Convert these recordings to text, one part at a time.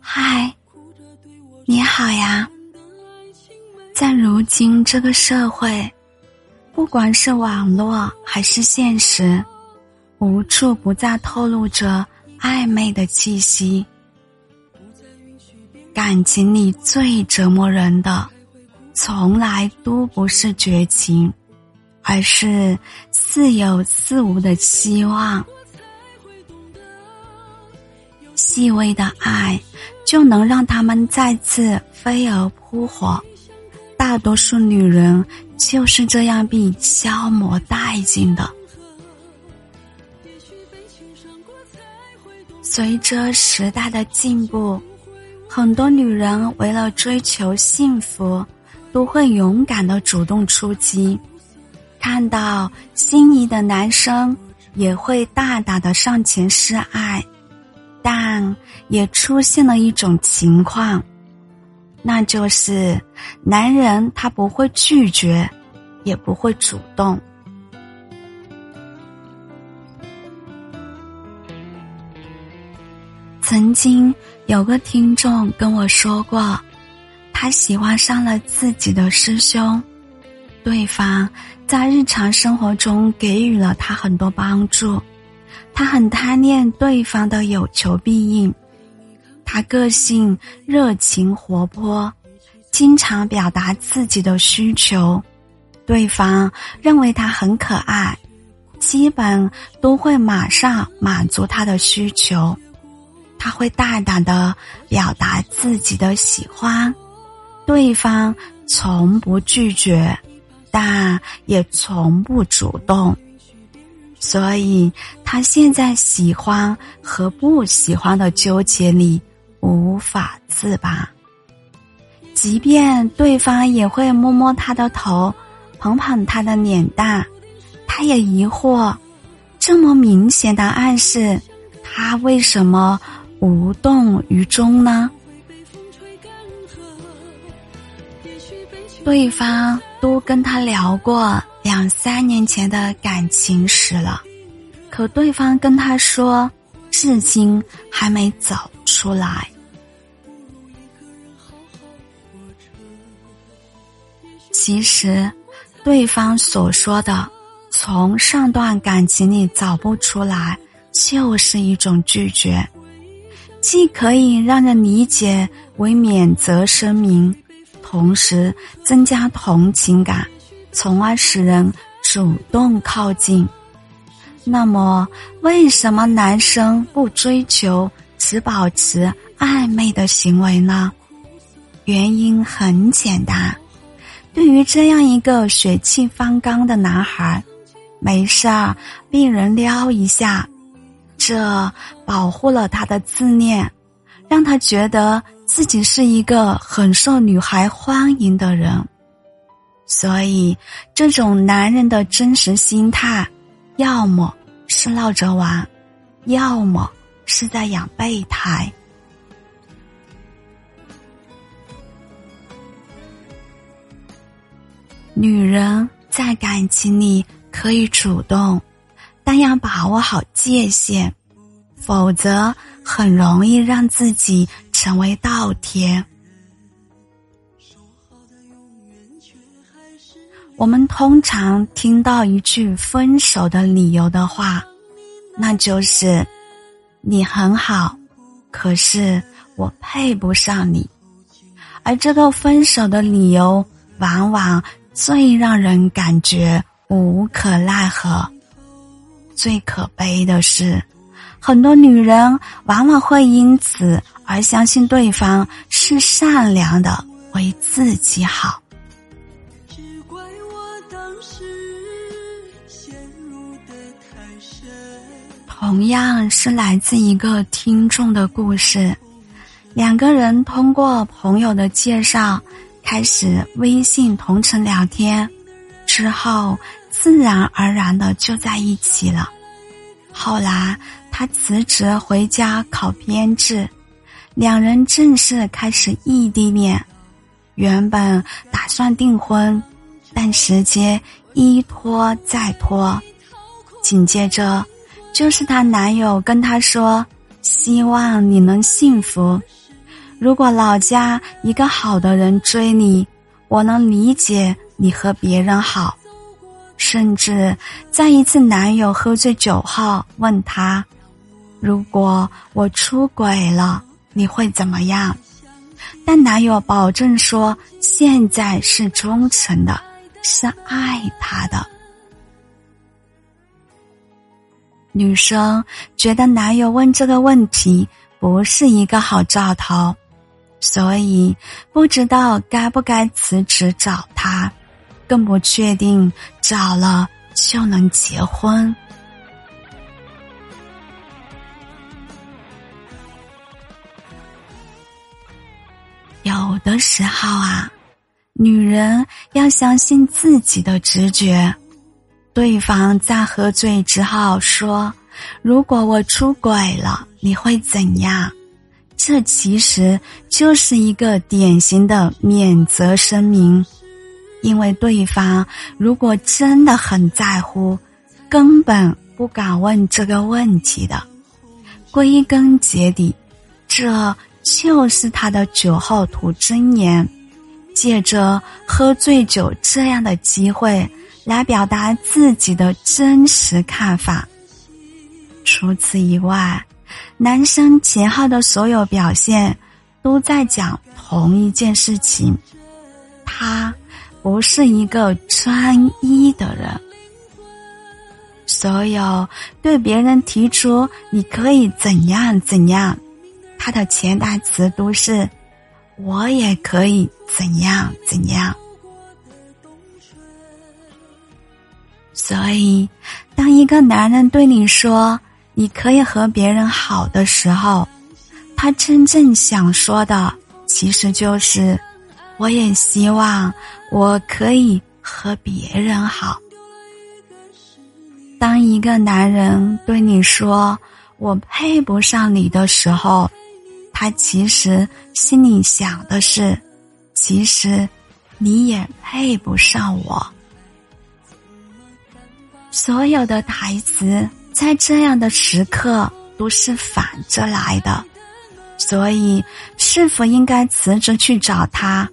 嗨，你好呀！在如今这个社会，不管是网络还是现实，无处不在透露着暧昧的气息。感情里最折磨人的，从来都不是绝情，而是似有似无的希望。细微的爱。就能让他们再次飞蛾扑火。大多数女人就是这样被消磨殆尽的。随着时代的进步，很多女人为了追求幸福，都会勇敢的主动出击。看到心仪的男生，也会大胆的上前示爱。但也出现了一种情况，那就是男人他不会拒绝，也不会主动。曾经有个听众跟我说过，他喜欢上了自己的师兄，对方在日常生活中给予了他很多帮助。他很贪恋对方的有求必应，他个性热情活泼，经常表达自己的需求，对方认为他很可爱，基本都会马上满足他的需求。他会大胆的表达自己的喜欢，对方从不拒绝，但也从不主动。所以，他现在喜欢和不喜欢的纠结里无法自拔。即便对方也会摸摸他的头，捧捧他的脸蛋，他也疑惑：这么明显的暗示，他为什么无动于衷呢？对方都跟他聊过。两三年前的感情史了，可对方跟他说，至今还没走出来。其实，对方所说的从上段感情里走不出来，就是一种拒绝，既可以让人理解为免责声明，同时增加同情感。从而使人主动靠近。那么，为什么男生不追求，只保持暧昧的行为呢？原因很简单，对于这样一个血气方刚的男孩，没事儿被人撩一下，这保护了他的自恋，让他觉得自己是一个很受女孩欢迎的人。所以，这种男人的真实心态，要么是闹着玩，要么是在养备胎。女人在感情里可以主动，但要把握好界限，否则很容易让自己成为倒贴。我们通常听到一句分手的理由的话，那就是“你很好，可是我配不上你”。而这个分手的理由，往往最让人感觉无可奈何。最可悲的是，很多女人往往会因此而相信对方是善良的，为自己好。只怪我当时同样是来自一个听众的故事，两个人通过朋友的介绍开始微信同城聊天，之后自然而然的就在一起了。后来他辞职回家考编制，两人正式开始异地恋。原本打算订婚，但时间一拖再拖，紧接着就是她男友跟她说：“希望你能幸福。如果老家一个好的人追你，我能理解你和别人好。”甚至在一次男友喝醉酒后问她：“如果我出轨了，你会怎么样？”但男友保证说：“现在是忠诚的，是爱他的。”女生觉得男友问这个问题不是一个好兆头，所以不知道该不该辞职找他，更不确定找了就能结婚。有的时候啊，女人要相信自己的直觉。对方在喝醉之后说：“如果我出轨了，你会怎样？”这其实就是一个典型的免责声明，因为对方如果真的很在乎，根本不敢问这个问题的。归根结底，这。就是他的酒后吐真言，借着喝醉酒这样的机会来表达自己的真实看法。除此以外，男生秦昊的所有表现都在讲同一件事情：他不是一个专一的人。所有对别人提出你可以怎样怎样。他的潜台词都是：“我也可以怎样怎样。”所以，当一个男人对你说“你可以和别人好的”时候，他真正想说的其实就是：“我也希望我可以和别人好。”当一个男人对你说“我配不上你”的时候，他其实心里想的是，其实你也配不上我。所有的台词在这样的时刻都是反着来的，所以是否应该辞职去找他？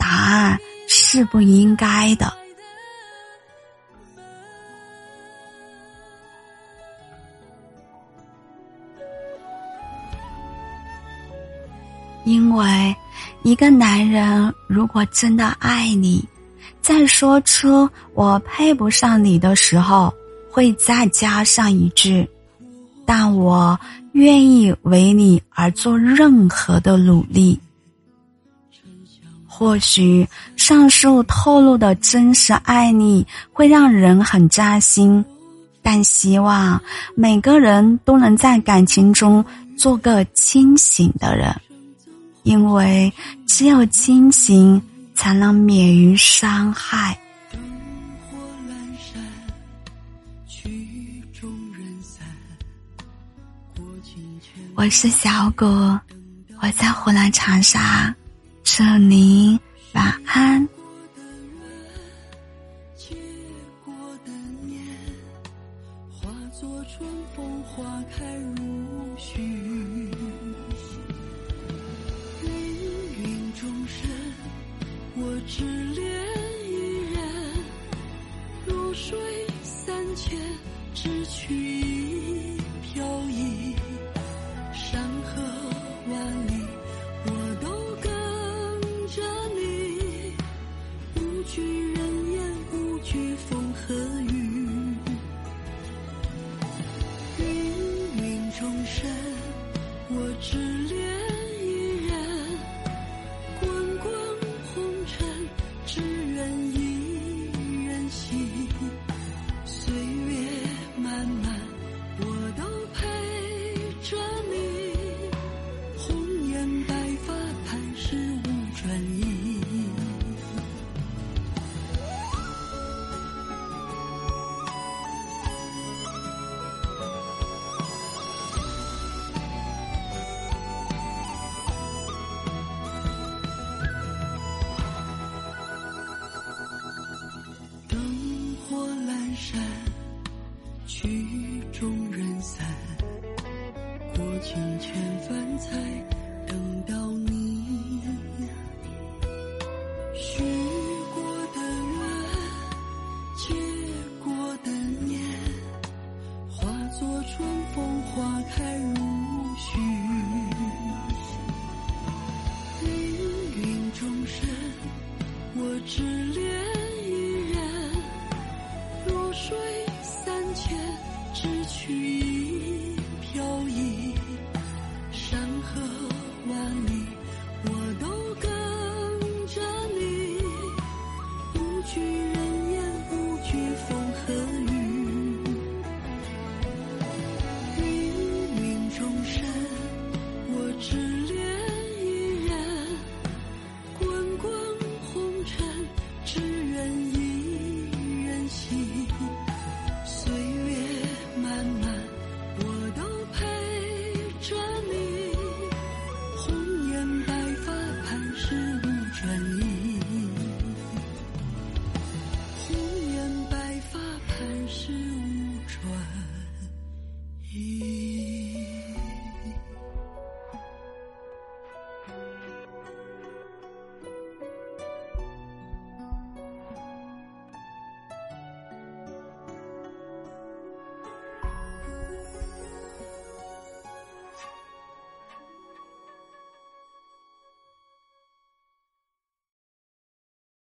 答案是不应该的。因为，一个男人如果真的爱你，在说出“我配不上你”的时候，会再加上一句：“但我愿意为你而做任何的努力。”或许上述透露的真实爱你会让人很扎心，但希望每个人都能在感情中做个清醒的人。因为只有清醒，才能免于伤害。我是小果，我在湖南长沙，这里志愿